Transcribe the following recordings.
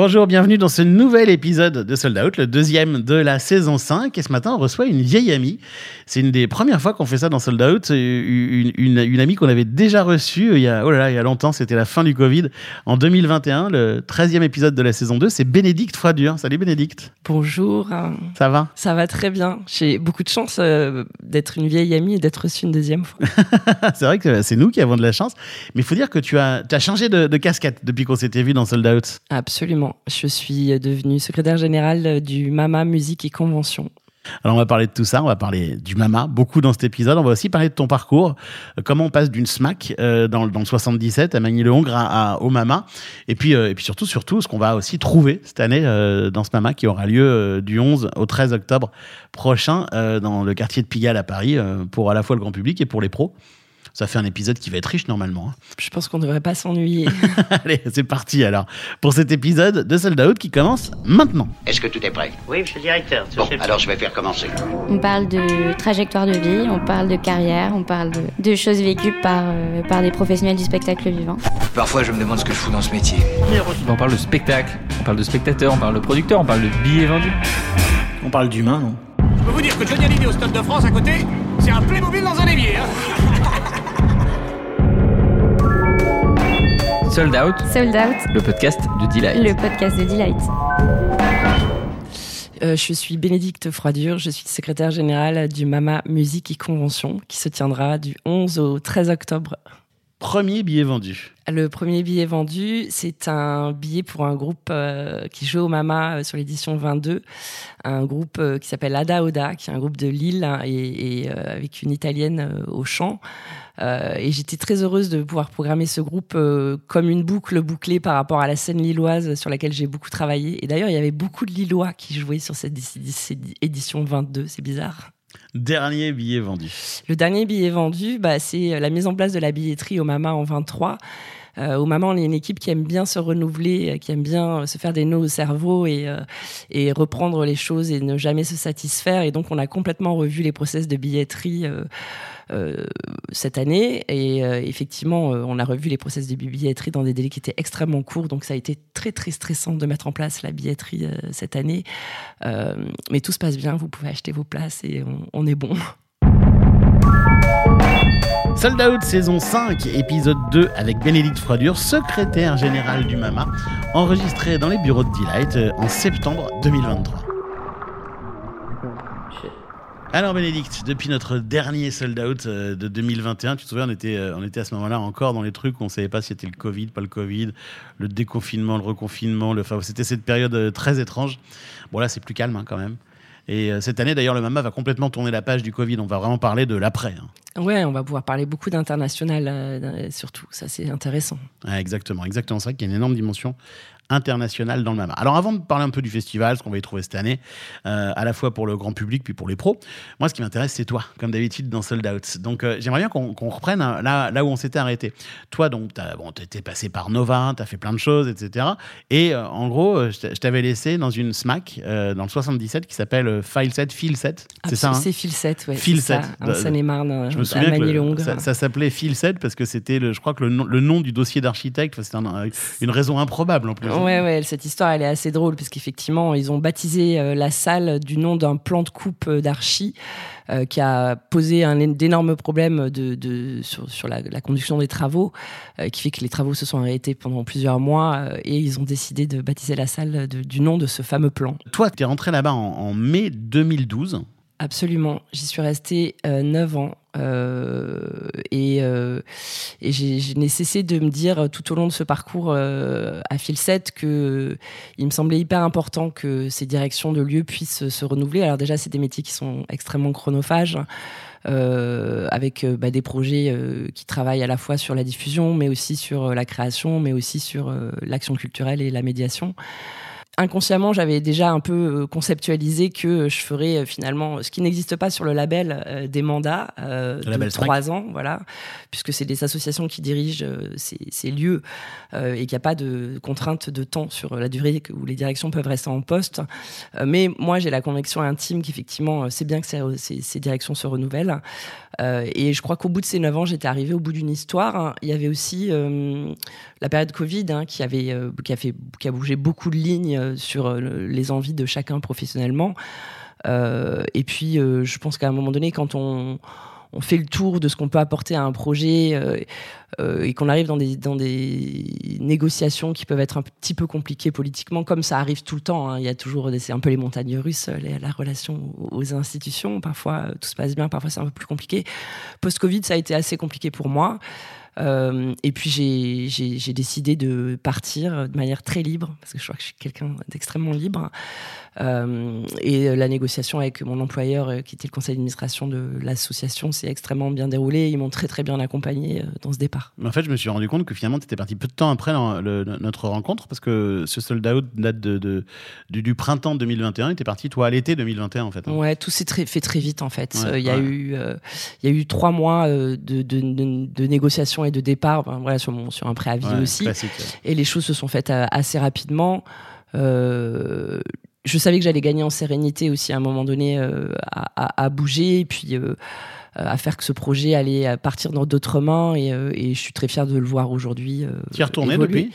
Bonjour, bienvenue dans ce nouvel épisode de Sold Out, le deuxième de la saison 5. Et ce matin, on reçoit une vieille amie. C'est une des premières fois qu'on fait ça dans Sold Out. Une, une, une amie qu'on avait déjà reçue il y a, oh là là, il y a longtemps, c'était la fin du Covid. En 2021, le 13e épisode de la saison 2, c'est Bénédicte Froidure. Salut Bénédicte. Bonjour. Ça va? Ça va très bien. J'ai beaucoup de chance euh, d'être une vieille amie et d'être reçue une deuxième fois. c'est vrai que c'est nous qui avons de la chance. Mais il faut dire que tu as, tu as changé de, de casquette depuis qu'on s'était vu dans Sold Out. Absolument. Je suis devenue secrétaire générale du MAMA Musique et Convention. Alors on va parler de tout ça, on va parler du Mama, beaucoup dans cet épisode. On va aussi parler de ton parcours, euh, comment on passe d'une SMAC euh, dans, dans, le 77 à Magny-le-Hongre à, au Mama, et puis, euh, et puis surtout, surtout, ce qu'on va aussi trouver cette année dans ce Mama qui aura lieu du 11 au 13 octobre prochain dans le quartier de Pigalle à Paris pour à la fois le grand public et pour les pros. Ça fait un épisode qui va être riche normalement. hein. Je pense qu'on ne devrait pas s'ennuyer. Allez, c'est parti alors pour cet épisode de Sold Out qui commence maintenant. Est-ce que tout est prêt? Oui, monsieur le directeur. Bon, alors je vais faire commencer. On parle de trajectoire de vie, on parle de carrière, on parle de, de choses vécues par, euh, par des professionnels du spectacle vivant. Parfois, je me demande ce que je fous dans ce métier. On parle de spectacle, on parle de spectateur, on parle de producteur, on parle de billets vendus. On parle d'humain, non? Je peux vous dire que Johnny Hallyday au Stade de France à côté, c'est un Playmobil dans un évier. Hein Sold Out, Sold Out, le podcast de Delight. le podcast de Delight. Euh, je suis Bénédicte Froidure, je suis secrétaire générale du MAMA Musique et Convention qui se tiendra du 11 au 13 octobre. Premier billet vendu. Le premier billet vendu, c'est un billet pour un groupe euh, qui joue au Mama euh, sur l'édition 22, un groupe euh, qui s'appelle Ada Oda, qui est un groupe de Lille hein, et, avec une italienne au chant. Et j'étais très heureuse de pouvoir programmer ce groupe comme une boucle bouclée par rapport à la scène lilloise sur laquelle j'ai beaucoup travaillé. Et d'ailleurs, il y avait beaucoup de Lillois qui jouaient sur cette édition 22, c'est bizarre. Dernier billet vendu. Le dernier billet vendu, bah, c'est la mise en place de la billetterie au Mama en 23. Euh, au Mama, on est une équipe qui aime bien se renouveler, euh, qui aime bien se faire des nœuds au cerveau et, euh, et reprendre les choses et ne jamais se satisfaire. Et donc, on a complètement revu les process de billetterie euh, euh, cette année. Et euh, effectivement, euh, on a revu les process de billetterie dans des délais qui étaient extrêmement courts. Donc, ça a été très, très stressant de mettre en place la billetterie euh, cette année. Euh, mais tout se passe bien. Vous pouvez acheter vos places et on est bon. Sold Out saison 5, épisode 2 avec Bénédicte Froidure, secrétaire générale du MAMA, enregistré dans les bureaux de Delight euh, en septembre 2023. Alors Bénédicte, depuis notre dernier sold out euh, de 2021, tu te souviens, on était, euh, on était à ce moment-là encore dans les trucs où on ne savait pas si c'était le Covid, pas le Covid, le déconfinement, le reconfinement, le... enfin, c'était cette période très étrange. Bon là, c'est plus calme hein, quand même. Et euh, cette année, d'ailleurs, le MAMA va complètement tourner la page du Covid. On va vraiment parler de l'après. hein. Ouais, on va pouvoir parler beaucoup d'international, euh, surtout. Ça, c'est intéressant. Ouais, exactement, exactement. C'est vrai qu'il y a une énorme dimension internationale dans le MAMA. Alors avant de parler un peu du festival, ce qu'on va y trouver cette année, euh, à la fois pour le grand public puis pour les pros, moi ce qui m'intéresse c'est toi, comme d'habitude dans Sold Out. Donc euh, j'aimerais bien qu'on reprenne hein, là, là où on s'était arrêté. Toi donc, t'as bon, t'étais passé par Nova, t'as fait plein de choses, etc. Et euh, en gros, je t'a- je t'avais laissé dans une SMAC dans le 77 qui s'appelle File 7, Fil 7. C'est ça hein C'est Phil 7, ouais. Phil c'est ça, 7. En Seine-et-Marne, Je me à souviens que ça, ça s'appelait 7 parce que c'était, je crois que le nom, le nom du dossier d'architecte, c'était un- une raison improbable en plus. Ouais, ouais, cette histoire, elle est assez drôle, parce qu'effectivement, ils ont baptisé euh, la salle du nom d'un plan de coupe euh, d'archi euh, qui a posé un d'énormes problèmes de, de- sur, sur la, la conduction des travaux, euh, qui fait que les travaux se sont arrêtés pendant plusieurs mois, et ils ont décidé de baptiser la salle de- du nom de ce fameux plan. Toi, tu es rentré là-bas en, en mai 2012. Absolument. J'y suis restée euh, 9 ans. Euh, et euh, et je n'ai cessé de me dire tout au long de ce parcours euh, à fil 7 que il me semblait hyper important que ces directions de lieux puissent se renouveler. Alors déjà, c'est des métiers qui sont extrêmement chronophages. avec bah, des projets qui travaillent à la fois sur la diffusion, mais aussi sur la création, mais aussi sur l'action culturelle et la médiation. Inconsciemment, j'avais déjà un peu conceptualisé que je ferais finalement ce qui n'existe pas sur le label des mandats de trois ans, voilà, puisque c'est des associations qui dirigent ces, ces, lieux et qu'il n'y a pas de contrainte de temps sur la durée où les directions peuvent rester en poste. mais moi, j'ai la conviction intime qu'effectivement, c'est bien que ces, ces, directions se renouvellent. et je crois qu'au bout de ces neuf ans, j'étais arrivée au bout d'une histoire. Il y avait aussi la période Covid hein, qui, avait, qui, a fait, qui a bougé beaucoup de lignes sur euh, les envies de chacun professionnellement. Euh, et puis, euh, je pense qu'à un moment donné, quand on, fait le tour de ce qu'on peut apporter à un projet et qu'on arrive dans des, dans des négociations qui peuvent être un petit peu compliquées politiquement, comme ça arrive tout le temps. Hein. Il y a toujours, c'est un peu les montagnes russes, la relation aux institutions. Parfois, tout se passe bien, parfois c'est un peu plus compliqué. Post-Covid, ça a été assez compliqué pour moi. Euh, et puis j'ai décidé de partir de manière très libre, parce que je crois que je suis quelqu'un d'extrêmement libre. Euh, et la négociation avec mon employeur, euh, qui était le conseil d'administration de l'association, s'est extrêmement bien déroulée. Ils m'ont très très bien accompagné dans ce départ. Mais en fait, je me suis rendu compte que finalement, tu étais parti peu de temps après notre rencontre, parce que ce sold out date de, du, printemps 2021. Tu es parti, toi, à l'été 2021, en fait. Hein. Ouais, tout s'est fait très vite, en fait. il, y a eu, il y a eu trois mois de, de, de négociations et de départ, voilà, sur, mon, sur un préavis aussi. Et les choses se sont faites euh, assez rapidement. Euh, je savais que j'allais gagner en sérénité aussi à un moment donné euh, à, bouger et puis à faire que ce projet allait partir dans d'autres mains et, et, je suis très fière de le voir aujourd'hui. tu es retourné depuis?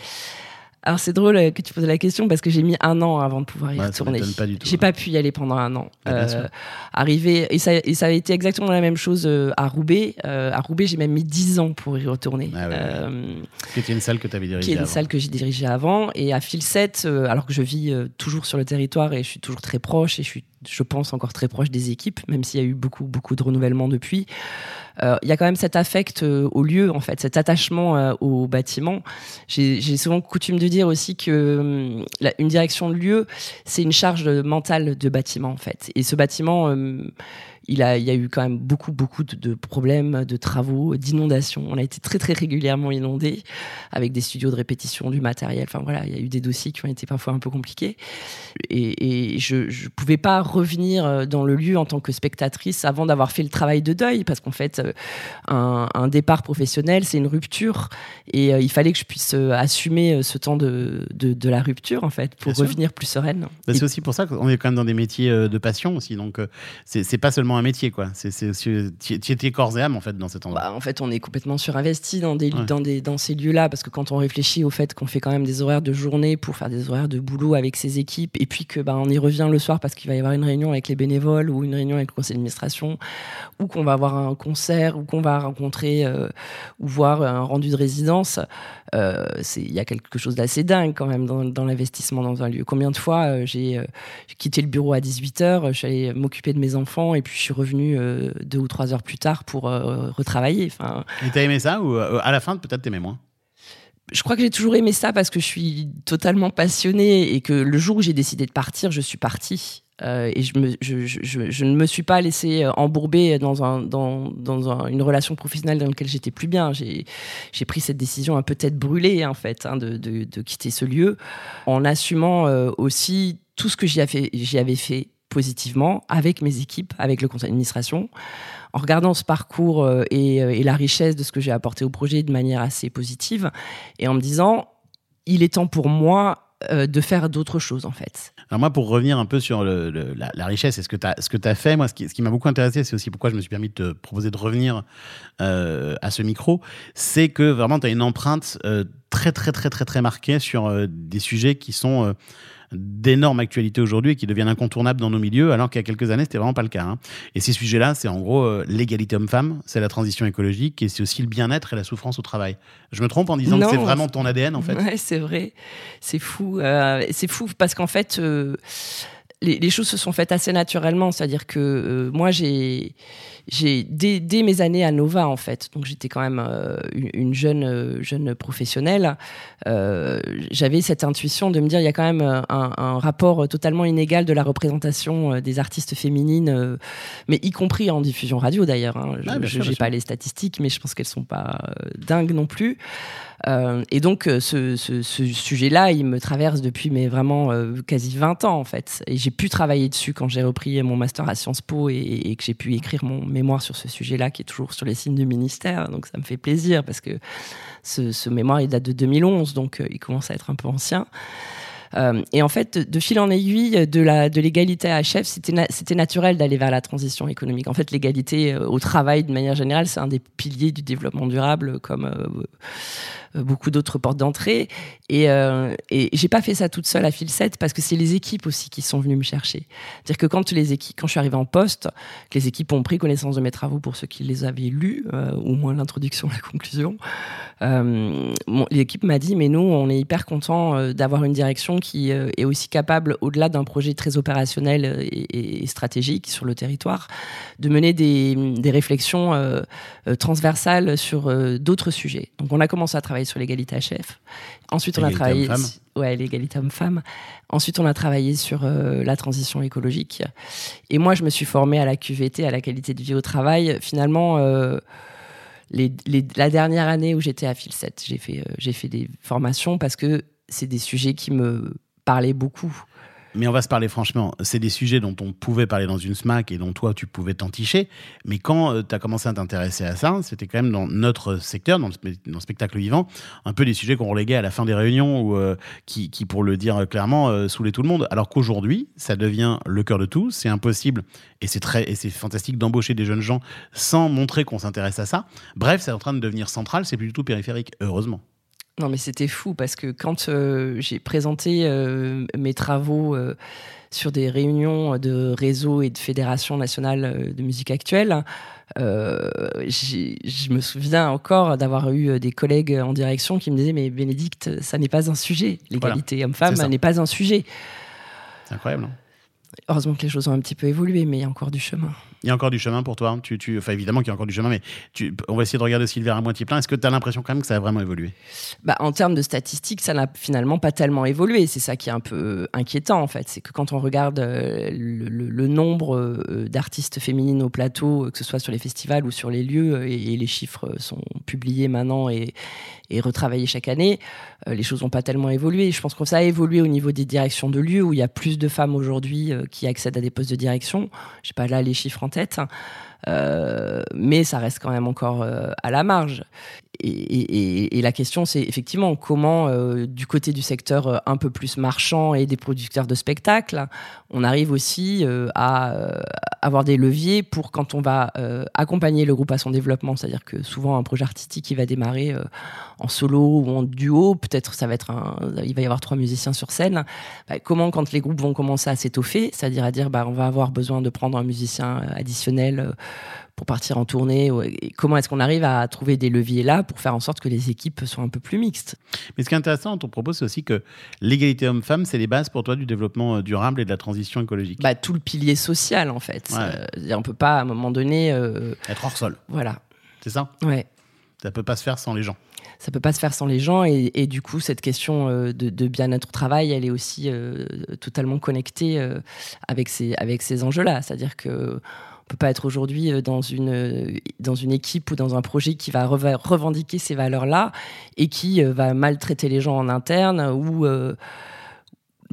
Alors c'est drôle euh, que tu poses la question parce que j'ai mis un an avant de pouvoir y retourner. J'ai pas pu y aller pendant un an. Ah, euh, et ça, et ça, a été exactement la même chose euh, à Roubaix. à Roubaix, j'ai même mis dix ans pour y retourner. Ah qui était une salle que tu avais dirigée. Qui est une salle que j'ai dirigée avant. Et à Filset, alors que je vis toujours sur le territoire et je suis toujours très proche et je suis je pense, encore très proche des équipes, même s'il y a eu beaucoup, beaucoup de renouvellement depuis. Euh, il y a quand même cet affect euh, au lieu, en fait, cet attachement euh, au bâtiment. J'ai souvent coutume de dire aussi que une direction de lieu, c'est une charge mentale de bâtiment, en fait. Et ce bâtiment il, a, il y a eu quand même beaucoup, beaucoup de, problèmes, de travaux, d'inondations. On a été très, très régulièrement inondés avec des studios de répétition, du matériel. Enfin voilà, il y a eu des dossiers qui ont été parfois un peu compliqués. Et, je ne pouvais pas revenir euh, dans le lieu en tant que spectatrice avant d'avoir fait le travail de deuil, parce qu'en fait, euh, un, départ professionnel, c'est une rupture. Et euh, il fallait que je puisse assumer ce temps de, de, la rupture, en fait, pour revenir plus sereine. Bah, c'est aussi pour ça qu'on est quand même dans des métiers de passion aussi. Donc, c'est pas seulement un métier, quoi. C'est, tu étais corps et âme, en fait, dans cet endroit. Bah, en fait, on est complètement surinvesti dans, des, dans, des, dans ces lieux-là, parce que quand on réfléchit au fait qu'on fait quand même des horaires de journée pour faire des horaires de boulot avec ses équipes, et puis que bah, on y revient le soir parce qu'il va y avoir une réunion avec les bénévoles ou une réunion avec le conseil d'administration, ou qu'on va avoir un concert, ou qu'on va rencontrer euh, ou voir un rendu de résidence, euh, il y a quelque chose d'assez dingue quand même dans, l'investissement dans un lieu. Combien de fois euh, j'ai quitté le bureau à 18h, je suis allée m'occuper de mes enfants, et puis suis revenu euh, deux ou trois heures plus tard pour euh, retravailler. Enfin, et t'as aimé ça ou euh, à la fin peut-être t'aimais moins? Je crois que j'ai toujours aimé ça parce que je suis totalement passionnée et que le jour où j'ai décidé de partir, je suis partie. et je, me, je, je, je, ne me suis pas laissée embourber dans, un, dans, dans une relation professionnelle dans laquelle j'étais plus bien. J'ai pris cette décision un peu tête brûlée, en fait, hein, de, de, de, quitter ce lieu, en assumant aussi tout ce que j'y avais fait positivement avec mes équipes, avec le conseil d'administration, en regardant ce parcours euh, euh, et, la richesse de ce que j'ai apporté au projet de manière assez positive, et en me disant, il est temps pour moi euh, de faire d'autres choses en fait. Alors moi, pour revenir un peu sur la, richesse et ce que tu as, as fait, moi, ce qui, m'a beaucoup intéressé, c'est aussi pourquoi je me suis permis de te proposer de revenir à ce micro, c'est que vraiment, tu as une empreinte très, très, très, très, très marquée sur des sujets qui sont d'énormes actualités aujourd'hui et qui deviennent incontournables dans nos milieux, alors qu'il y a quelques années, c'était vraiment pas le cas. Hein. Et ces sujets-là, c'est en gros euh, l'égalité homme-femme, c'est la transition écologique et c'est aussi le bien-être et la souffrance au travail. Je me trompe en disant que c'est vraiment ton ADN, en fait? Ouais, c'est vrai. C'est fou. Euh, c'est fou parce qu'en fait, euh, les, les choses se sont faites assez naturellement. C'est-à-dire que euh, moi, j'ai, j'ai dès, dès mes années à Nova, en fait, donc j'étais quand même euh, une, une jeune, euh, jeune professionnelle, euh, j'avais cette intuition de me dire il y a quand même un, un rapport totalement inégal de la représentation des artistes féminines, mais y compris en diffusion radio d'ailleurs. Hein. Ah, Je n'ai pas les statistiques, mais je pense qu'elles sont pas dingues non plus. Et donc, ce, ce- ce sujet-là, il me traverse depuis mais vraiment quasi 20 ans, en fait. Et j'ai pu travailler dessus quand j'ai repris mon master à Sciences Po et, que j'ai pu écrire mon mémoire sur ce sujet-là, qui est toujours sur les signes du ministère. Donc, ça me fait plaisir parce que ce, mémoire, il date de 2011, donc euh, il commence à être un peu ancien. Euh, et en fait, de, fil en aiguille, de la de l'égalité à chef, c'était c'était naturel d'aller vers la transition économique. En fait, l'égalité euh, au travail, de manière générale, c'est un des piliers du développement durable, comme beaucoup d'autres portes d'entrée. Et, euh, et j'ai pas fait ça toute seule à fil 7 parce que c'est les équipes aussi qui sont venues me chercher. C'est-à-dire que quand les équipes, quand je suis arrivée en poste, les équipes ont pris connaissance de mes travaux pour ceux qui les avaient lus, euh, au moins l'introduction, la conclusion, euh, mon- l'équipe m'a dit mais nous on est hyper content euh, d'avoir une direction qui euh, est aussi capable au-delà d'un projet très opérationnel euh, et, et stratégique sur le territoire de mener des, des réflexions transversales sur d'autres sujets. Donc on a commencé à travailler sur l'égalité à chef. Ensuite on a travaillé ouais l'égalité homme-femme. Ensuite on a travaillé sur euh, la transition écologique. Et moi je me suis formée à la QVT, à la qualité de vie au travail. Finalement euh, les- les- la dernière année où j'étais à Fil 7, j'ai fait, euh, j'ai fait des formations parce que c'est des sujets qui me parlaient beaucoup. Mais on va se parler franchement. C'est des sujets dont on pouvait parler dans une SMAC et dont toi, tu pouvais t'enticher. Mais quand tu as commencé à t'intéresser à ça, c'était quand même dans notre secteur, dans le, spectacle vivant, un peu des sujets qu'on reléguait à la fin des réunions ou euh, qui, pour le dire clairement, euh, saoulaient tout le monde. Alors qu'aujourd'hui, ça devient le cœur de tout. C'est impossible et c'est très et c'est fantastique d'embaucher des jeunes gens sans montrer qu'on s'intéresse à ça. Bref, c'est en train de devenir central. C'est plus du tout périphérique, heureusement. Non, mais c'était fou parce que quand euh, j'ai présenté euh, mes travaux euh, sur des réunions de réseaux et de fédérations nationales de musique actuelle, je me souviens encore d'avoir eu des collègues en direction qui me disaient Mais Bénédicte, ça n'est pas un sujet. L'égalité homme-femme n'est pas un sujet. C'est incroyable. hein. Heureusement que les choses ont un petit peu évolué, mais il y a encore du chemin. Il y a encore du chemin pour toi. hein. Tu, tu, enfin, évidemment qu'il y a encore du chemin, mais tu, on va essayer de regarder aussi le verre à moitié plein. Est-ce que tu as l'impression quand même que ça a vraiment évolué? Bah, en termes de statistiques, ça n'a finalement pas tellement évolué. C'est ça qui est un peu inquiétant, en fait. C'est que quand on regarde euh, le, le- le nombre euh, d'artistes féminines au plateau, euh, que ce soit sur les festivals ou sur les lieux, et, et les chiffres sont publiés maintenant et, et retravaillés chaque année, les choses n'ont pas tellement évolué. Je pense que ça a évolué au niveau des directions de lieux, où il y a plus de femmes aujourd'hui qui accèdent à des postes de direction. Je sais pas là les chiffres en tête. Euh, mais ça reste quand même encore euh, à la marge. Et, et- la question, c'est effectivement comment, euh, du côté du secteur euh, un peu plus marchand et des producteurs de spectacles, on arrive aussi euh, à euh, avoir des leviers pour quand on va euh, accompagner le groupe à son développement. C'est-à-dire que souvent, un projet artistique, il va démarrer en solo ou en duo. Peut-être ça va être un, il va y avoir trois musiciens sur scène. Bah, comment, quand les groupes vont commencer à s'étoffer, c'est-à-dire à dire, bah, on va avoir besoin de prendre un musicien additionnel pour partir en tournée. et comment est-ce qu'on arrive à trouver des leviers là pour faire en sorte que les équipes soient un peu plus mixtes? Mais ce qui est intéressant dans ton propos, c'est aussi que l'égalité homme-femme, c'est les bases pour toi du développement euh, durable et de la transition écologique. bah, Tout le pilier social, en fait. Ouais. Euh, on peut pas, à un moment donné, euh, Être hors sol, voilà. c'est ça? Ouais. Ça peut pas se faire sans les gens. Ça peut pas se faire sans les gens et, et du coup cette question de, de bien-être au travail, elle est aussi euh, totalement connectée avec ces avec ces enjeux-là. C'est-à-dire que on peut pas être aujourd'hui euh, dans une euh, dans une équipe ou dans un projet qui va revendiquer ces valeurs-là et qui euh, va maltraiter les gens en interne ou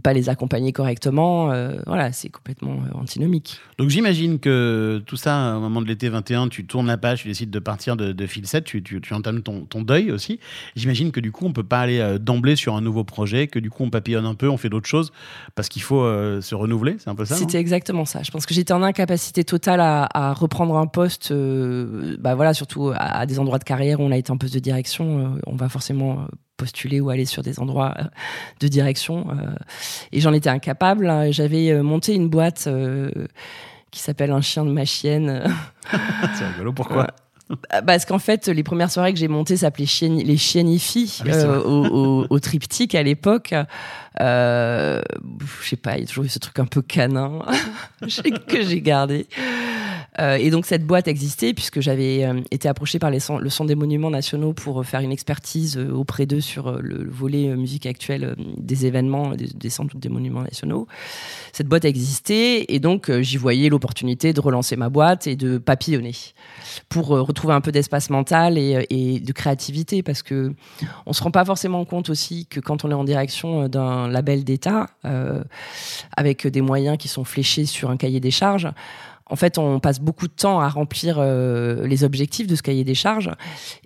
pas les accompagner correctement. euh, voilà, c'est complètement euh, antinomique. Donc j'imagine que tout ça, au moment de l'été 21, tu tournes la page, tu décides de partir de, de fil 7, tu, tu, tu entames ton, ton deuil aussi. J'imagine que du coup, on peut pas aller euh, d'emblée sur un nouveau projet, que du coup, on papillonne un peu, on fait d'autres choses, parce qu'il faut euh, se renouveler, c'est un peu ça C'était exactement ça. Je pense que j'étais en incapacité totale à, à reprendre un poste, euh, bah voilà, surtout à, à des endroits de carrière où on a été en poste de direction. on va forcément postuler ou aller sur des endroits euh, de direction. euh, et j'en étais incapable. hein. J'avais euh, monté une boîte qui s'appelle Un chien de ma chienne. C'est rigolo, pourquoi Bah, Parce qu'en fait, les premières soirées que j'ai montées s'appelaient Chieni- les Chienifis Ah oui, euh, au, au- au triptyque à l'époque. Euh, je sais pas, il y a toujours eu ce truc un peu canin que j'ai gardé. Euh, et donc cette boîte existait puisque j'avais euh, été approchée par le Centre des Monuments Nationaux pour euh, faire une expertise auprès d'eux sur le, le volet musique actuelle des événements des, des centres des monuments nationaux. Cette boîte existait et donc j'y voyais l'opportunité de relancer ma boîte et de papillonner pour retrouver un peu d'espace mental et, de créativité parce que on se rend pas forcément compte aussi que quand on est en direction d'un label d'État avec des moyens qui sont fléchés sur un cahier des charges, en fait, on passe beaucoup de temps à remplir euh, les objectifs de ce cahier des charges.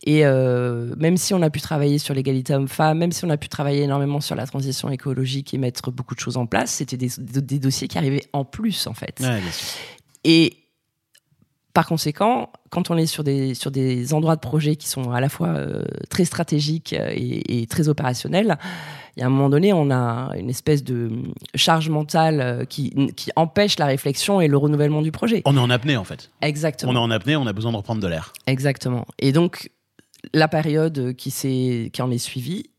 Et euh, même si on a pu travailler sur l'égalité homme-femme, même si on a pu travailler énormément sur la transition écologique et mettre beaucoup de choses en place, c'était des, des dossiers qui arrivaient en plus, en fait. Ouais, bien sûr. Et par conséquent, quand on est sur des, sur des endroits de projet qui sont à la fois euh, très stratégiques euh, et, et très opérationnels, il y a un moment donné, on a une espèce de charge mentale euh, qui, qui empêche la réflexion et le renouvellement du projet. On est en apnée en fait. Exactement. On est en apnée, on a besoin de reprendre de l'air. Exactement. Et donc, la période qui, s'est- qui en est suivie,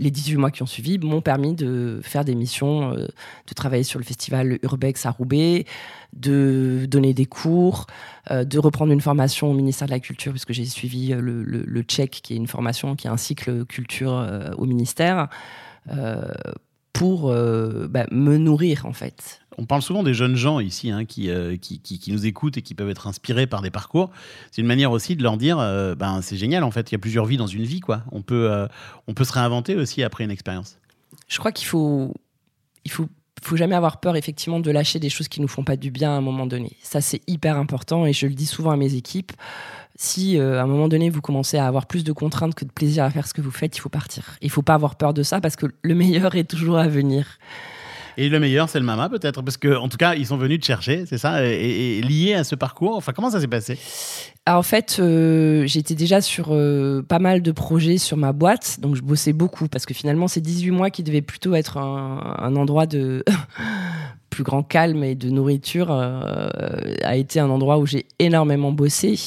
les 18 mois qui ont suivi, m'ont permis de faire des missions, euh, de travailler sur le festival Urbex à Roubaix, de donner des cours, euh, de reprendre une formation au ministère de la Culture, puisque j'ai suivi euh, le, le, Tchèque, qui est une formation, qui est un cycle culture au ministère, pour euh, bah, me nourrir, en fait. On parle souvent des jeunes gens ici hein, qui, euh, qui, qui- qui nous écoutent et qui peuvent être inspirés par des parcours. C'est une manière aussi de leur dire euh, ben, c'est génial en fait, il y a plusieurs vies dans une vie. quoi. On peut, on peut se réinventer aussi après une expérience. je crois qu'il faut, il faut, faut jamais avoir peur effectivement de lâcher des choses qui nous font pas du bien à un moment donné. Ça c'est hyper important et je le dis souvent à mes équipes. Si euh, à un moment donné vous commencez à avoir plus de contraintes que de plaisir à faire ce que vous faites, il faut partir. Il faut pas avoir peur de ça parce que le meilleur est toujours à venir. Et le meilleur, c'est le Mama peut-être, parce que en tout cas, ils sont venus te chercher, c'est ça, et, et lié à ce parcours. Enfin, comment ça s'est passé? Alors, en fait, euh, j'étais déjà sur euh, pas mal de projets sur ma boîte, donc je bossais beaucoup parce que finalement, ces 18 mois qui devaient plutôt être un, endroit de plus grand calme et de nourriture euh, a été un endroit où j'ai énormément bossé.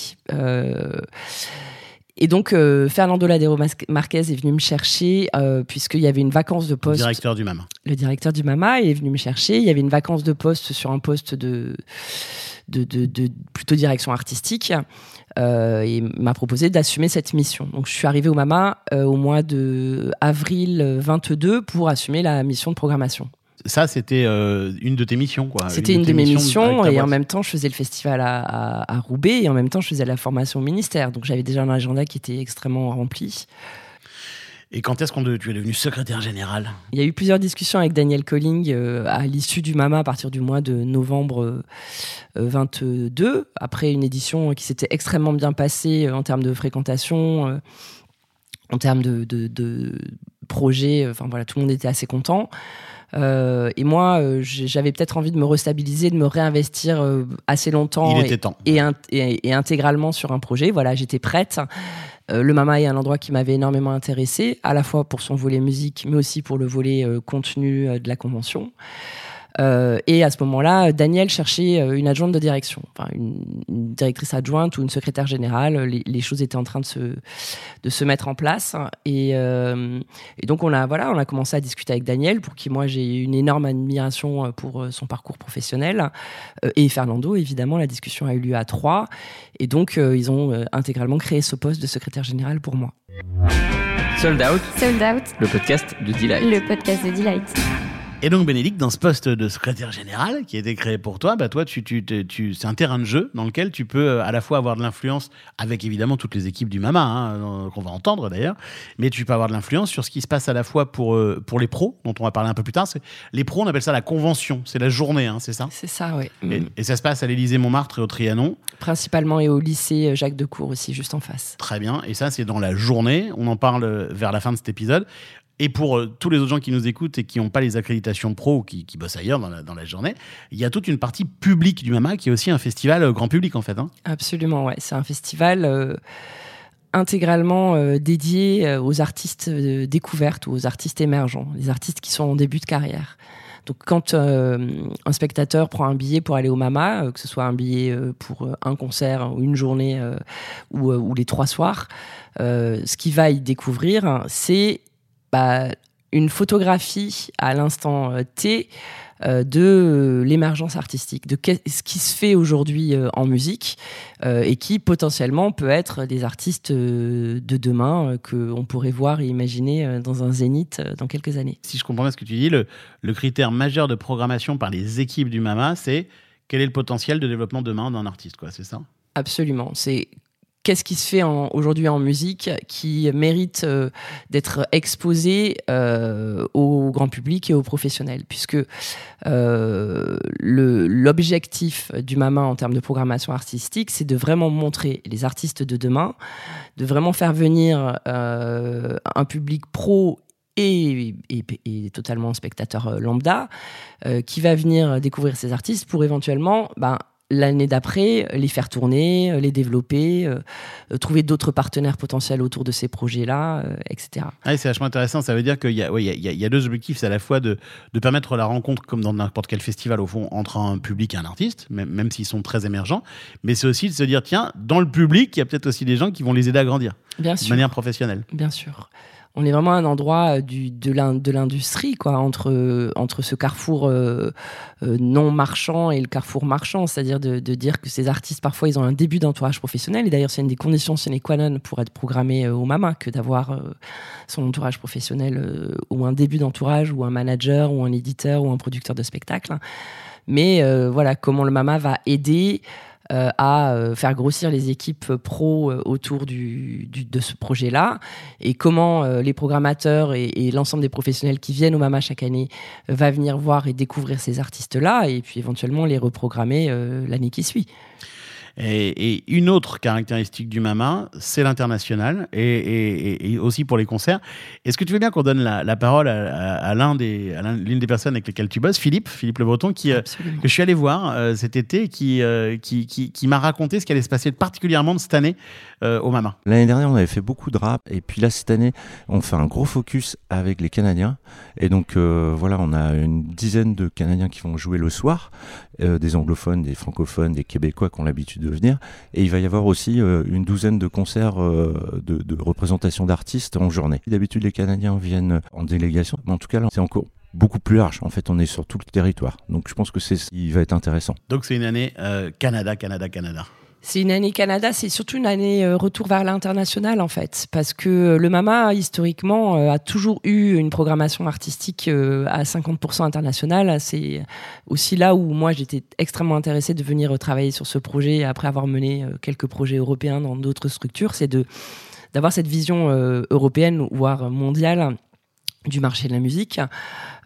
Et donc, euh, Fernando Ladero Marquez est venu me chercher euh, puisqu'il y avait une vacance de poste Directeur du Mama. le directeur du Mama est venu me chercher. Il y avait une vacance de poste sur un poste de, de, de- de- plutôt direction artistique. Euh, et m'a proposé d'assumer cette mission. Donc je suis arrivée au Mama euh, au mois de avril 22 pour assumer la mission de programmation. Ça, c'était euh, une de tes missions, quoi. C'était une de mes missions et en même temps je faisais le festival à, à- à Roubaix et en même temps je faisais la formation au ministère. Donc j'avais déjà un agenda qui était extrêmement rempli. Et quand est-ce qu'on de- tu es devenu secrétaire général? Il y a eu plusieurs discussions avec Daniel Colling euh, à l'issue du MAMA à partir du mois de novembre euh, euh, 22, après une édition qui s'était extrêmement bien passée en termes de fréquentation, en termes de, de, euh, Enfin voilà, tout le monde était assez content. Euh, et moi, euh, j'avais peut-être envie de me restabiliser, de me réinvestir euh, assez longtemps et- temps. et, int- et- et intégralement sur un projet. Voilà, j'étais prête. Le Mama est un endroit qui m'avait énormément intéressé, à la fois pour son volet musique, mais aussi pour le volet contenu de la convention. Euh, et à ce moment-là, Daniel cherchait euh, une adjointe de direction, enfin une, une directrice adjointe ou une secrétaire générale. Les, les choses étaient en train de se, de se mettre en place. Et, euh, et donc on a, voilà, on a commencé à discuter avec Daniel, pour qui moi j'ai une énorme admiration pour son parcours professionnel. Et Fernando, évidemment, la discussion a eu lieu à trois. Et donc euh, ils ont intégralement créé ce poste de secrétaire général pour moi. Sold Out, Sold Out, le podcast de Delight. le podcast de Delight. Et donc, Bénédicte, dans ce poste de secrétaire général qui a été créé pour toi, bah toi, tu, tu, tu- tu- c'est un terrain de jeu dans lequel tu peux euh, à la fois avoir de l'influence avec évidemment toutes les équipes du Mama, hein, euh, qu'on va entendre d'ailleurs, mais tu peux avoir de l'influence sur ce qui se passe à la fois pour, euh, pour les pros, dont on va parler un peu plus tard. Les pros, on appelle ça la convention, c'est la journée, hein, c'est ça? C'est ça, oui. et, et ça se passe à l'Élysée Montmartre et au Trianon. Principalement et au lycée Jacques Decour aussi, juste en face. Très bien. Et ça, c'est dans la journée. On en parle vers la fin de cet épisode. Et pour euh, tous les autres gens qui nous écoutent et qui n'ont pas les accréditations pro ou qui, bossent ailleurs dans la, journée, il y a toute une partie publique du MAMA qui est aussi un festival euh, grand public en fait. hein. Absolument, ouais. C'est un festival euh, intégralement dédié aux artistes découvertes ou aux artistes émergents, les artistes qui sont en début de carrière. Donc quand un spectateur prend un billet pour aller au Mama, que ce soit un billet pour un concert ou une journée ou, les trois soirs, ce qu'il va y découvrir, hein, c'est bah, une photographie à l'instant euh, T euh, de l'émergence artistique, de ce qui se fait aujourd'hui euh, en musique et qui potentiellement peut être des artistes de demain euh, qu'on pourrait voir et imaginer dans un zénith dans quelques années. Si je comprends bien ce que tu dis, le, le critère majeur de programmation par les équipes du MAMA, c'est quel est le potentiel de développement demain d'un artiste, quoi, c'est ça? Absolument. C'est qu'est-ce qui se fait aujourd'hui en musique qui mérite euh, d'être exposé euh, au grand public et aux professionnels, puisque euh, l'objectif du MAMA en termes de programmation artistique, c'est de vraiment montrer les artistes de demain, de vraiment faire venir un public pro et, totalement spectateur lambda qui va venir découvrir ces artistes pour éventuellement ben, l'année d'après, les faire tourner, euh, les développer, euh, euh, trouver d'autres partenaires potentiels autour de ces projets-là, euh, etc. Ah, c'est vachement intéressant. Ça veut dire qu'il y, a- ouais, y, y deux objectifs. C'est à la fois de, de permettre la rencontre, comme dans n'importe quel festival, au fond, entre un public et un artiste, même, même s'ils sont très émergents. Mais c'est aussi de se dire, tiens, dans le public, il y a peut-être aussi des gens qui vont les aider à grandir Bien de sûr. manière professionnelle. Bien sûr. On est vraiment un endroit euh, du, de l'in- de l'industrie, quoi, entre, euh, entre ce carrefour euh, non marchand et le carrefour marchand. C'est-à-dire de, de dire que ces artistes, parfois, ils ont un début d'entourage professionnel. Et d'ailleurs, c'est une des conditions sine qua non pour être programmé au MAMA que d'avoir son entourage professionnel ou un début d'entourage ou un manager ou un éditeur ou un producteur de spectacle. Mais voilà, comment le MAMA va aider euh, à euh, faire grossir les équipes pro euh, autour du, de ce projet-là et comment les programmateurs et, et l'ensemble des professionnels qui viennent au MAMA chaque année va venir voir et découvrir ces artistes-là et puis éventuellement les reprogrammer l'année qui suit. Et, et une autre caractéristique du MAMA, c'est l'international, et, et- et- et aussi pour les concerts. Est-ce que tu veux bien qu'on donne la, la parole à, à- à l'un des, à l'un- l'une des personnes avec lesquelles tu bosses, Philippe, Philippe Le Breton, qui, euh, que je suis allé voir euh, cet été, et qui, euh, qui, qui, qui m'a raconté ce qui allait se passer particulièrement de cette année euh, au MAMA. L'année dernière, on avait fait beaucoup de rap, et puis là, cette année, on fait un gros focus avec les Canadiens. Et donc, euh, voilà, on a une dizaine de Canadiens qui vont jouer le soir, euh, des anglophones, des francophones, des Québécois qui ont l'habitude de venir. Et il va y avoir aussi euh, une douzaine de concerts euh, de, de représentation d'artistes en journée. D'habitude, les Canadiens viennent en délégation, mais en tout cas, là, c'est encore beaucoup plus large. En fait, on est sur tout le territoire. Donc, je pense que c'est ce qui va être intéressant. Donc c'est une année euh, Canada, Canada, Canada. C'est une année Canada, c'est surtout une année euh, retour vers l'international en fait, parce que euh, le MAMA historiquement euh, a toujours eu une programmation artistique à 50% internationale. C'est aussi là où moi j'étais extrêmement intéressée de venir travailler sur ce projet après avoir mené quelques projets européens dans d'autres structures, c'est d'avoir cette vision européenne voire mondiale du marché de la musique.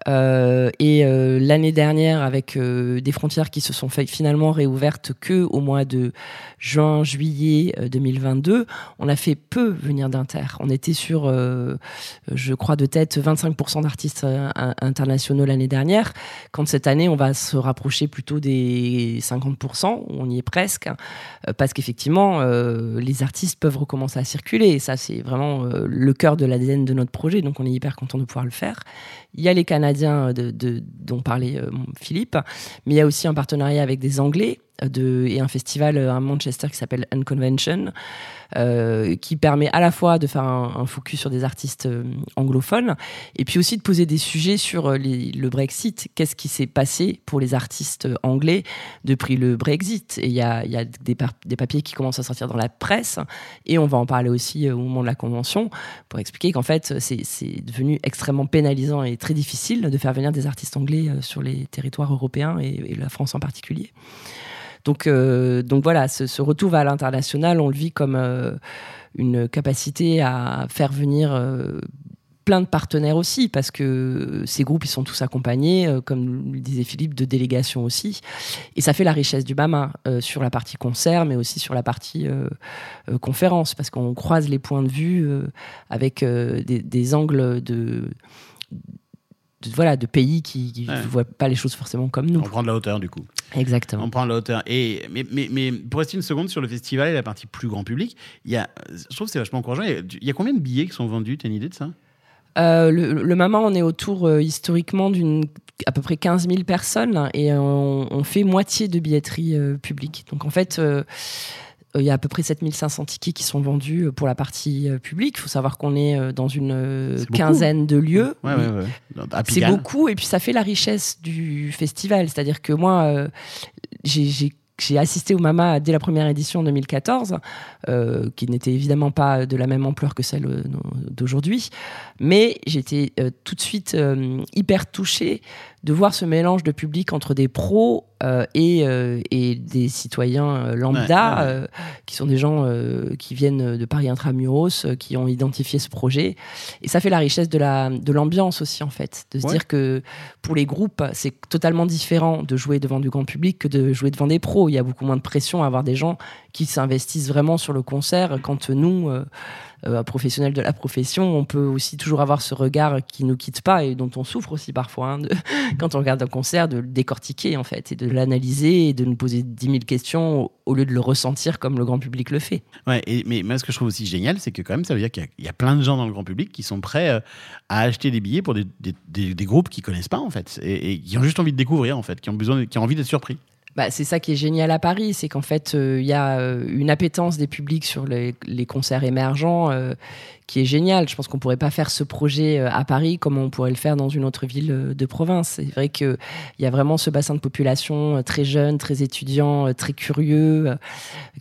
Euh, et euh, l'année dernière, avec euh, des frontières qui se sont finalement réouvertes que au mois de juin, juillet euh, 2022, on a fait peu venir d'Inter. On était sur, je crois de tête, 25% d'artistes in- internationaux l'année dernière. Quand cette année, on va se rapprocher plutôt des 50%, on y est presque, euh, parce qu'effectivement, les artistes peuvent recommencer à circuler. Et ça, c'est vraiment le cœur de l'ADN de notre projet. Donc, on est hyper content de pouvoir le faire. Il y a les Canadiens de, de- dont parlait euh, Philippe, mais il y a aussi un partenariat avec des Anglais. euh, et un festival euh, à Manchester qui s'appelle Unconvention, euh, qui permet à la fois de faire un, focus sur des artistes euh, anglophones et puis aussi de poser des sujets sur euh, le Brexit. Qu'est-ce qui s'est passé pour les artistes anglais depuis le Brexit? Et il y a, des, papiers qui commencent à sortir dans la presse et on va en parler aussi au moment de la convention pour expliquer qu'en fait, c'est devenu extrêmement pénalisant et très difficile de faire venir des artistes anglais sur les territoires européens et la France en particulier. Donc, euh, donc voilà, ce, ce retour vers l'international, on le vit comme euh, une capacité à faire venir euh, plein de partenaires aussi, parce que ces groupes, ils sont tous accompagnés, euh, comme le disait Philippe, de délégations aussi. Et ça fait la richesse du BAMA euh, sur la partie concert, mais aussi sur la partie euh, conférence, parce qu'on croise les points de vue avec des, des angles de, de- voilà, de pays qui ne Ouais. voient pas les choses forcément comme nous. On prend de la hauteur du coup. Exactement. On prend la hauteur. Et, mais, mais, mais pour rester une seconde sur le festival et la partie plus grand public, il y a, je trouve que c'est vachement encourageant. Il y a- combien de billets qui sont vendus? Tu as une idée de ça? Euh, le, le Mama, on est autour euh, historiquement d'une à peu près 15 000 personnes et on, on fait moitié de billetterie euh, publique. Donc en fait, il y a à peu près 7500 tickets qui sont vendus euh, pour la partie euh, publique. Il faut savoir qu'on est euh, dans une euh, quinzaine de lieux. Ouais, ouais, ouais. C'est beaucoup et puis ça fait la richesse du festival. C'est-à-dire que moi, euh, j'ai- assisté au Mama dès la première édition en 2014, euh, qui n'était évidemment pas de la même ampleur que celle euh, d'aujourd'hui, mais j'étais euh, tout de suite euh, hyper touchée de voir ce mélange de public entre des pros euh, et, euh, et des citoyens euh, lambda, Ouais, ouais, ouais. qui sont des gens qui viennent de Paris Intramuros, qui ont identifié ce projet. Et ça fait la richesse de la de l'ambiance aussi, en fait. De se dire que pour les groupes, c'est totalement différent de jouer devant du grand public que de jouer devant des pros. Il y a beaucoup moins de pression à avoir des gens qui s'investissent vraiment sur le concert. Quand nous, euh, euh, professionnels de la profession, on peut aussi toujours avoir ce regard qui nous quitte pas et dont on souffre aussi parfois. hein, quand on regarde un concert, de le décortiquer en fait et de l'analyser et de nous poser 10 000 questions au, lieu de le ressentir comme le grand public le fait. Ouais, mais ce que je trouve aussi génial, c'est que quand même, ça veut dire qu'il y a- plein de gens dans le grand public qui sont prêts euh, à acheter des billets pour des, des, des- des groupes qu'ils connaissent pas, en fait, et, qui ont juste envie de découvrir, en fait, qui ont besoin, qui ont envie d'être surpris. Bah, c'est ça qui est génial à Paris, c'est qu'en fait, euh, il y a euh, une appétence des publics sur les, concerts émergents euh, qui est géniale. Je pense qu'on pourrait pas faire ce projet euh, à Paris comme on pourrait le faire dans une autre ville euh, de province. C'est vrai qu'il y a vraiment ce bassin de population euh, très jeune, très étudiant, euh, très curieux, euh,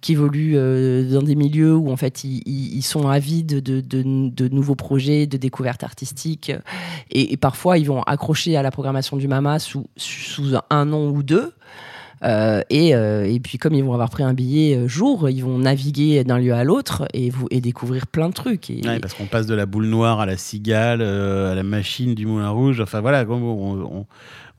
qui évolue euh, dans des milieux où en fait ils, sont avides de, nouveaux projets, de découvertes artistiques. Et, parfois, ils vont accrocher à la programmation du Mama sous, un nom ou deux. Euh, et, euh, et puis comme ils vont avoir pris un billet euh, jour, ils vont naviguer d'un lieu à l'autre et, vous, et découvrir plein de trucs. Et, Ouais, parce qu'on passe de la boule noire à la cigale, euh, à la machine du Moulin Rouge. Enfin voilà, on, on-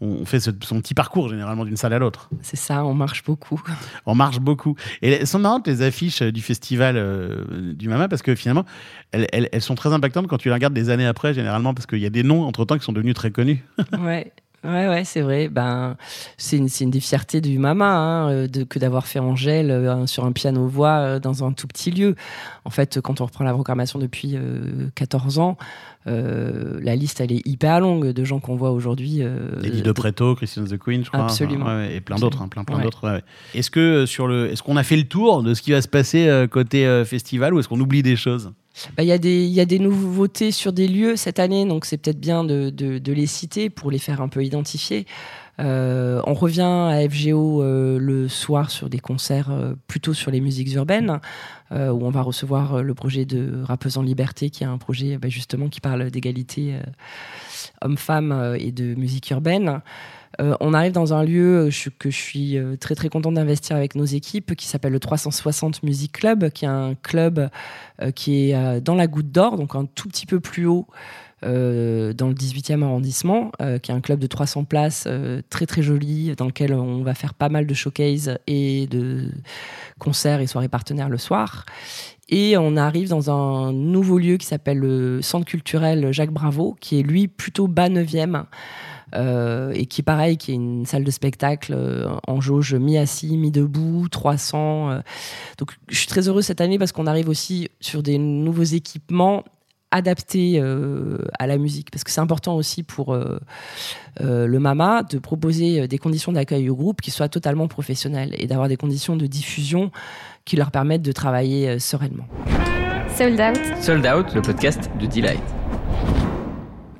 on fait ce- son petit parcours généralement d'une salle à l'autre. C'est ça, on marche beaucoup. On marche beaucoup. Et elles sont marrantes les affiches du festival du Mama parce que finalement, elles, elles- elles sont très impactantes quand tu les regardes des années après, généralement, parce qu'il y a des noms entre temps qui sont devenus très connus. ouais. Ouais, ouais, c'est vrai. Ben, c'est une, une des fiertés du Mama hein, euh, de, que d'avoir fait Angèle euh, sur un piano-voix euh, dans un tout petit lieu. En fait, quand on reprend la programmation depuis euh, 14 ans, la liste, elle est hyper longue de gens qu'on voit aujourd'hui. Eddie De Preto, Christian the Queen, je crois. Absolument. Enfin, ouais, et plein d'autres, hein, plein, plein Ouais. d'autres. ouais, ouais. Est-ce que sur le, est-ce qu'on a fait le tour de ce qui va se passer côté festival ou est-ce qu'on oublie des choses? Bah, Il y, a des- nouveautés sur des lieux cette année, donc c'est peut-être bien de, les citer pour les faire un peu identifier. Euh, on revient à FGO euh, le soir sur des concerts euh, plutôt sur les musiques urbaines, où on va recevoir le projet de Rappeuse en Liberté, qui est un projet bah, justement qui parle d'égalité homme-femme euh, et de musique urbaine. Euh, on arrive dans un lieu euh, que je suis euh, très très contente d'investir avec nos équipes, qui s'appelle le 360 Music Club, qui est un club qui est dans la Goutte d'Or, donc un tout petit peu plus haut. dans le 18e arrondissement, qui est un club de 300 places très très joli, dans lequel on va faire pas mal de showcases et de concerts et soirées partenaires le soir. Et on arrive dans un nouveau lieu qui s'appelle le Centre culturel Jacques Bravo, qui est lui plutôt bas 9e. Euh, et qui est pareil, qui est une salle de spectacle euh, en jauge mi-assis, mi-debout, 300. euh. Donc je suis très heureuse cette année parce qu'on arrive aussi sur des nouveaux équipements adaptés euh, à la musique. Parce que c'est important aussi pour euh, euh, le MAMA de proposer des conditions d'accueil au groupe qui soient totalement professionnelles et d'avoir des conditions de diffusion qui leur permettent de travailler euh, sereinement. Sold Out. Sold Out, le podcast de Delight.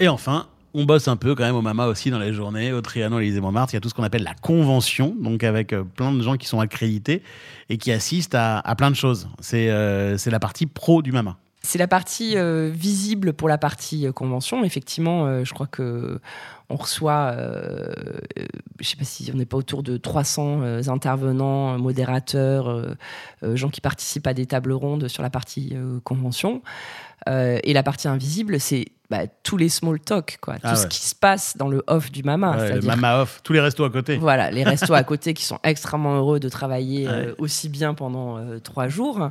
Et enfin, on bosse un peu quand même au Mama aussi dans les journées, au Trianon, à l'Élysée Montmartre. Il y a tout ce qu'on appelle la convention, donc avec euh, plein de gens qui sont accrédités et qui assistent à, plein de choses. C'est euh, c'est la partie pro du Mama. C'est la partie euh, visible pour la partie convention. Effectivement, je crois que on reçoit, je sais pas si on n'est pas autour de 300 euh, intervenants, modérateurs, gens qui participent à des tables rondes sur la partie convention. Et la partie invisible, c'est bah, tous les small talk, quoi, Ah tout ce qui se passe dans le off du Mama. Ouais, le Mama Off, tous les restos à côté. voilà, les restos à côté qui sont extrêmement heureux de travailler euh, aussi bien pendant euh, trois jours.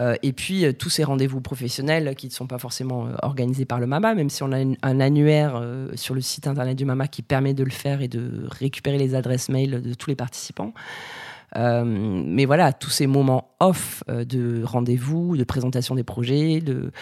Euh, et puis tous ces rendez-vous professionnels qui ne sont pas forcément organisés par le MAMA, même si on a une- un annuaire sur le site internet du MAMA qui permet de le faire et de récupérer les adresses mail de tous les participants. Euh, mais voilà, tous ces moments off de rendez-vous, de présentation des projets, de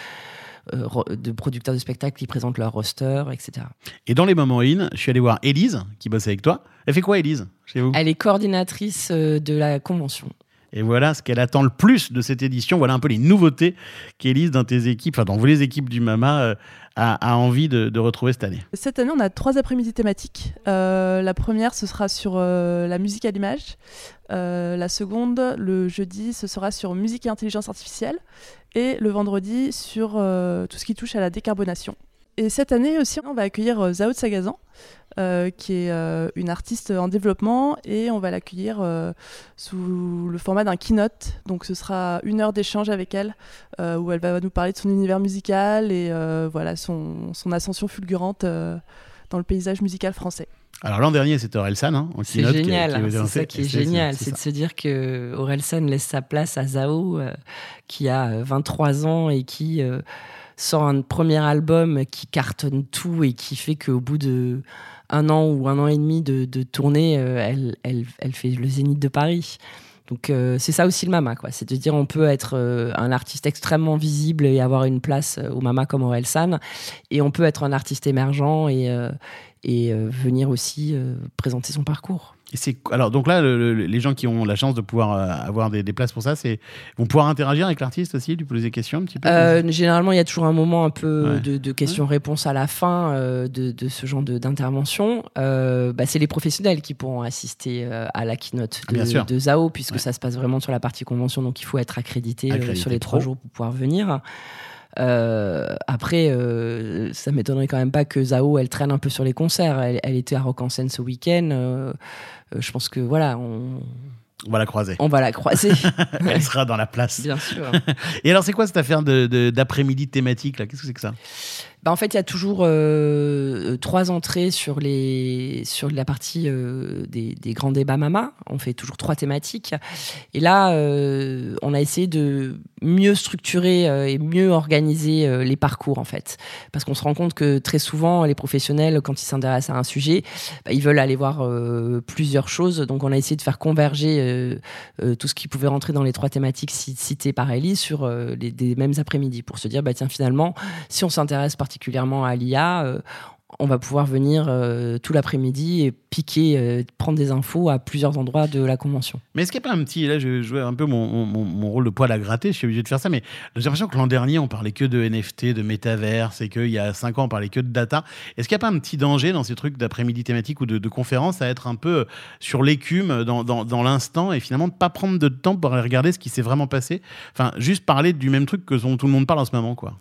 de producteurs de spectacles qui présentent leur roster, etc. Et dans les moments in, je suis allé voir Élise, qui bosse avec toi. Elle fait quoi, Élise, chez vous? Elle est coordinatrice euh, de la convention. Et voilà ce qu'elle attend le plus de cette édition. Voilà un peu les nouveautés qu'Élise, dans tes équipes, enfin dans les équipes du Mama, euh, a, envie de, retrouver cette année. Cette année, on a trois après-midi thématiques. Euh, la première, ce sera sur euh, la musique à l'image. La seconde, le jeudi, ce sera sur musique et intelligence artificielle. Et le vendredi, sur tout ce qui touche à la décarbonation. Et cette année aussi, on va accueillir euh, Zao de Sagazan, euh, qui est euh, une artiste en développement, et on va l'accueillir euh, sous le format d'un keynote. Donc ce sera une heure d'échange avec elle, euh, où elle va nous parler de son univers musical et euh, voilà son, son ascension fulgurante euh, dans le paysage musical français. Alors l'an dernier, c'était Orelsan, hein, en C'est keynote, qui- génial, c'est ça qui est génial, c'est de se dire que Orelsan laisse sa place à Zao, euh, qui a euh, 23 ans et qui euh, sort un premier album qui cartonne tout et qui fait qu'au bout de un an ou un an et demi de, tournée, euh, elle, fait le Zénith de Paris. Donc euh, c'est ça aussi le Mama, quoi. C'est de dire on peut être euh, un artiste extrêmement visible et avoir une place au Mama comme Orelsan, et on peut être un artiste émergent et, venir aussi présenter son parcours. Et alors donc là, le- le- les gens qui ont la chance de pouvoir euh, avoir des, des places pour ça, c'est vont pouvoir interagir avec l'artiste aussi, lui poser des questions un petit peu? Euh, généralement, il y a toujours un moment un peu Ouais. de, de questions-réponses à la fin euh, de, de ce genre d'intervention. Euh, bah, c'est les professionnels qui pourront assister à la keynote Ah, de, de Zao, puisque Ouais. ça se passe vraiment sur la partie convention, donc il faut être accrédité, Accrédité sur les trois jours pour pouvoir venir. Euh, après, euh, ça m'étonnerait quand même pas que Zao, elle traîne un peu sur les concerts. Elle, elle était à Rock en scène ce week-end. euh, je pense que voilà, on, On va la croiser. on va la croiser, Elle sera dans la place. bien sûr. Et alors, c'est quoi cette affaire de- de- d'après-midi thématique là? Qu'est-ce que c'est que ça? Bah, en fait, il y a toujours euh, trois entrées sur, les, sur la partie euh, des, grands débats Mama. On fait toujours trois thématiques. Et là, euh, on a essayé de mieux structurer et mieux organiser les parcours, en fait. Parce qu'on se rend compte que très souvent, les professionnels, quand ils s'intéressent à un sujet, bah, ils veulent aller voir plusieurs choses. Donc, on a essayé de faire converger tout ce qui pouvait rentrer dans les trois thématiques ci- citées par Ellie sur les, des mêmes après-midi pour se dire, bah, tiens, finalement, si on s'intéresse particulièrement à l'IA, euh, on va pouvoir venir euh, tout l'après-midi et piquer, euh, prendre des infos à plusieurs endroits de la convention. Mais est-ce qu'il n'y a pas un petit. Là, je jouais un peu mon, rôle de poil à gratter, je suis obligé de faire ça, mais j'ai l'impression que l'an dernier, on parlait que de NFT, de métaverse, et qu'il y a cinq ans, on parlait que de data. Est-ce qu'il n'y a pas un petit danger dans ces trucs d'après-midi thématique ou de, de conférence à être un peu sur l'écume, dans, l'instant, et finalement de pas prendre de temps pour aller regarder ce qui s'est vraiment passé? Enfin, juste parler du même truc que dont tout le monde parle en ce moment, quoi.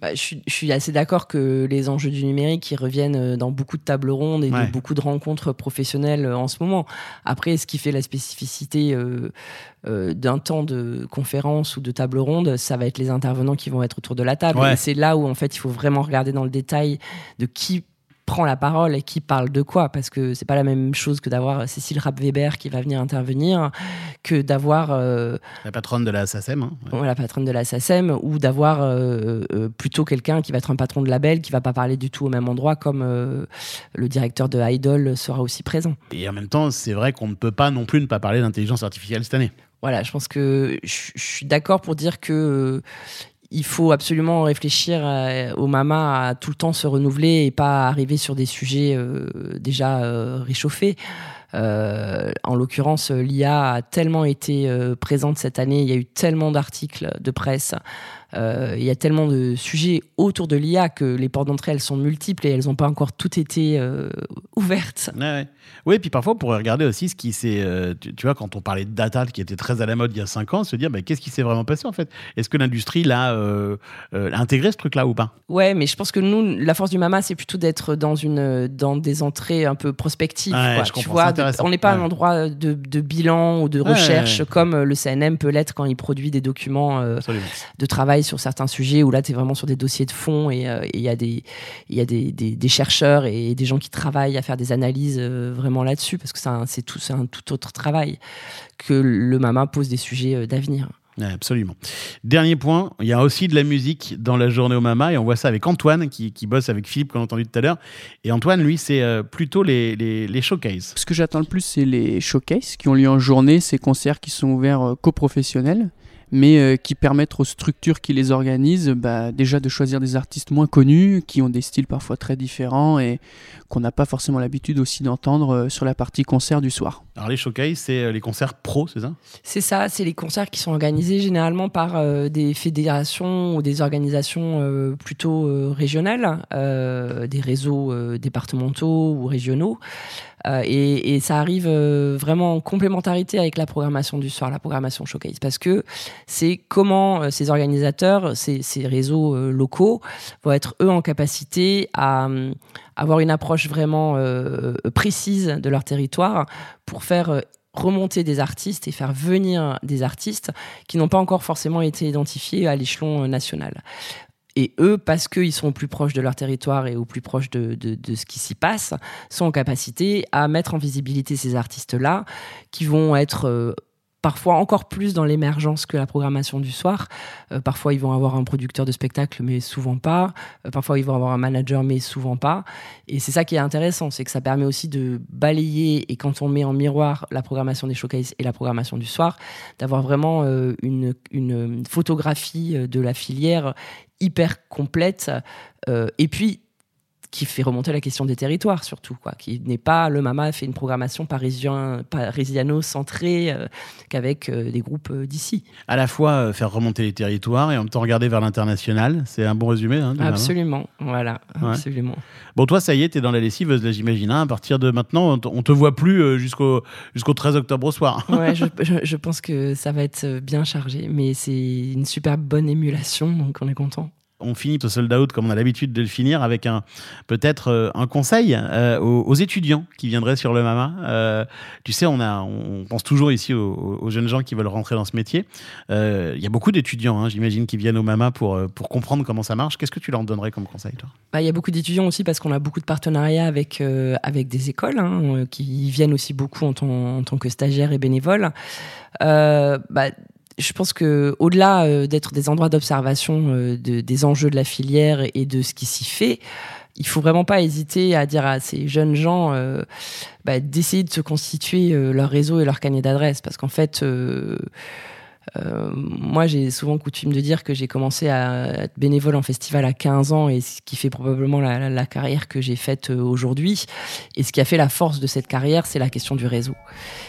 Bah, je, suis, je suis assez d'accord que les enjeux du numérique ils reviennent euh, dans beaucoup de tables rondes et Ouais. de beaucoup de rencontres professionnelles euh, en ce moment. Après, ce qui fait la spécificité euh, euh, d'un temps de conférence ou de table ronde, ça va être les intervenants qui vont être autour de la table. Ouais. C'est là où en fait il faut vraiment regarder dans le détail de qui prend la parole et qui parle de quoi parce que c'est pas la même chose que d'avoir Cécile Rapp-Weber qui va venir intervenir que d'avoir euh, La patronne de la SACEM. hein. Ouais. la patronne de la SACEM, ou d'avoir euh, euh, plutôt quelqu'un qui va être un patron de label, qui va pas parler du tout au même endroit, comme le directeur de Idol sera aussi présent. Et en même temps, c'est vrai qu'on ne peut pas non plus ne pas parler d'intelligence artificielle cette année. Voilà, je pense que je suis d'accord pour dire que il faut absolument réfléchir euh, au Mama à tout le temps se renouveler et pas arriver sur des sujets euh, déjà euh, réchauffés. Euh, en l'occurrence, l'IA a tellement été euh, présente cette année, il y a eu tellement d'articles de presse, euh, il y a tellement de sujets autour de l'IA que les portes d'entrée, elles sont multiples et elles n'ont pas encore toutes été ouvertes. Ouais, ouais. Oui, puis parfois, on pourrait regarder aussi ce qui s'est. tu, tu vois, quand on parlait de data qui était très à la mode il y a 5 ans, se dire bah, qu'est-ce qui s'est vraiment passé en fait? Est-ce que l'industrie l'a intégré ce truc-là ou pas? Ouais, mais je pense que nous, la force du Mama, c'est plutôt d'être dans une dans des entrées un peu prospectives. Ouais, quoi, je tu vois. On n'est pas Ouais. un endroit de, de bilan ou de recherche ouais. comme euh, le CNM peut l'être quand il produit des documents euh, de travail sur certains sujets où là, tu es vraiment sur des dossiers de fond et euh, il y a, des, il y a des, des, des chercheurs et des gens qui travaillent à faire des analyses euh, vraiment là-dessus parce que c'est tout, un tout autre travail que le Mama pose des sujets euh, d'avenir. Absolument. Dernier point, il y a aussi de la musique dans la journée au Mama et on voit ça avec Antoine qui, qui bosse avec Philippe qu'on a entendu tout à l'heure. Et Antoine, lui, c'est euh, plutôt les, les, showcases. Ce que j'attends le plus, c'est les showcases qui ont lieu en journée, ces concerts qui sont ouverts euh, qu'aux professionnels. Mais euh, qui permettent aux structures qui les organisent bah, déjà de choisir des artistes moins connus, qui ont des styles parfois très différents et qu'on n'a pas forcément l'habitude aussi d'entendre euh, sur la partie concert du soir. Alors les showcases, c'est euh, les concerts pro, c'est ça? C'est ça, c'est les concerts qui sont organisés généralement par euh, des fédérations ou des organisations euh, plutôt euh, régionales, euh, des réseaux euh, départementaux ou régionaux. Euh, et, et ça arrive euh, vraiment en complémentarité avec la programmation du soir, la programmation showcase, parce que c'est comment euh, ces organisateurs, ces, réseaux euh, locaux vont être eux en capacité à euh, avoir une approche vraiment précise de leur territoire pour faire remonter des artistes et faire venir des artistes qui n'ont pas encore forcément été identifiés à l'échelon national. Et eux, parce qu'ils sont au plus proche de leur territoire et au plus proche de, de- ce qui s'y passe, sont en capacité à mettre en visibilité ces artistes-là, qui vont être parfois encore plus dans l'émergence que la programmation du soir. Euh, parfois, ils vont avoir un producteur de spectacle, mais souvent pas. Euh, parfois, ils vont avoir un manager, mais souvent pas. Et c'est ça qui est intéressant, c'est que ça permet aussi de balayer, et quand on met en miroir la programmation des showcases et la programmation du soir, d'avoir vraiment euh, une, une photographie de la filière hyper complète. et puis, qui fait remonter la question des territoires surtout, quoi. Qui n'est pas le Mama fait une programmation parisien, parisiano-centrée euh, qu'avec euh, des groupes euh, d'ici. À la fois faire remonter les territoires et en même temps regarder vers l'international. C'est un bon résumé. Hein, Mama Absolument, voilà, Ouais. absolument. Bon, toi, ça y est, t'es dans la lessiveuse, là, j'imagine. hein. À partir de maintenant, on te- voit plus jusqu'au jusqu'au 13 octobre au soir. Ouais, je, je- je pense que ça va être bien chargé, mais c'est une super bonne émulation, donc on est content. On finit ce sold out comme on a l'habitude de le finir avec un peut-être euh, un conseil euh, aux, étudiants qui viendraient sur le Mama. Euh, tu sais, on a, on pense toujours ici aux, jeunes gens qui veulent rentrer dans ce métier. Il y a beaucoup d'étudiants, hein, j'imagine, qui viennent au Mama pour pour comprendre comment ça marche. Qu'est-ce que tu leur donnerais comme conseil, toi? Bah, Il y a beaucoup d'étudiants aussi parce qu'on a beaucoup de partenariats avec, avec des écoles hein, qui viennent aussi beaucoup en, tant- que stagiaires et bénévoles. Bah, je pense que au-delà euh, d'être des endroits d'observation euh, de- des enjeux de la filière et de ce qui s'y fait, il faut vraiment pas hésiter à dire à ces jeunes gens euh, bah, d'essayer de se constituer euh, leur réseau et leur carnet d'adresses parce qu'en fait euh, moi, j'ai souvent coutume de dire que j'ai commencé à être bénévole en festival à 15 ans et ce qui fait probablement la, carrière que j'ai faite euh, aujourd'hui. Et ce qui a fait la force de cette carrière, c'est la question du réseau.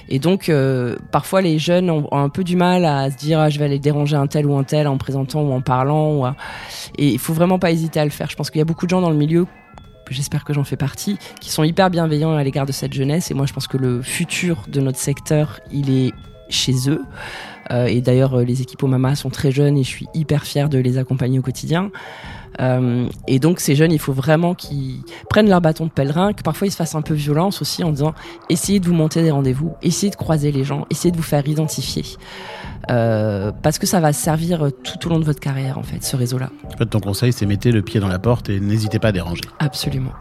Et donc, euh, parfois, les jeunes ont, un peu du mal à se dire ah, je vais aller déranger un tel ou un tel en présentant ou en parlant. Et il faut vraiment pas hésiter à le faire. Je pense qu'il y a beaucoup de gens dans le milieu j'espère que j'en fais partie, qui sont hyper bienveillants à l'égard de cette jeunesse. Et moi, je pense que le futur de notre secteur, il est chez eux. Euh, et d'ailleurs, euh, les équipes au Mama sont très jeunes et je suis hyper fière de les accompagner au quotidien. Euh, et donc, ces jeunes, il faut vraiment qu'ils prennent leur bâton de pèlerin, que parfois ils se fassent un peu violence aussi en disant essayez de vous monter des rendez-vous, essayez de croiser les gens, essayez de vous faire identifier. Euh, parce que ça va servir tout au long de votre carrière, en fait, ce réseau-là. En fait, ton conseil, c'est mettez le pied dans la porte et n'hésitez pas à déranger. Absolument.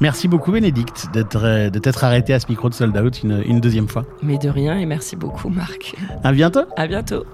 Merci beaucoup, Bénédicte, d'être euh, de t'être arrêté à ce micro de sold out une, une deuxième fois. Mais de rien et merci beaucoup, Marc. À bientôt. À bientôt.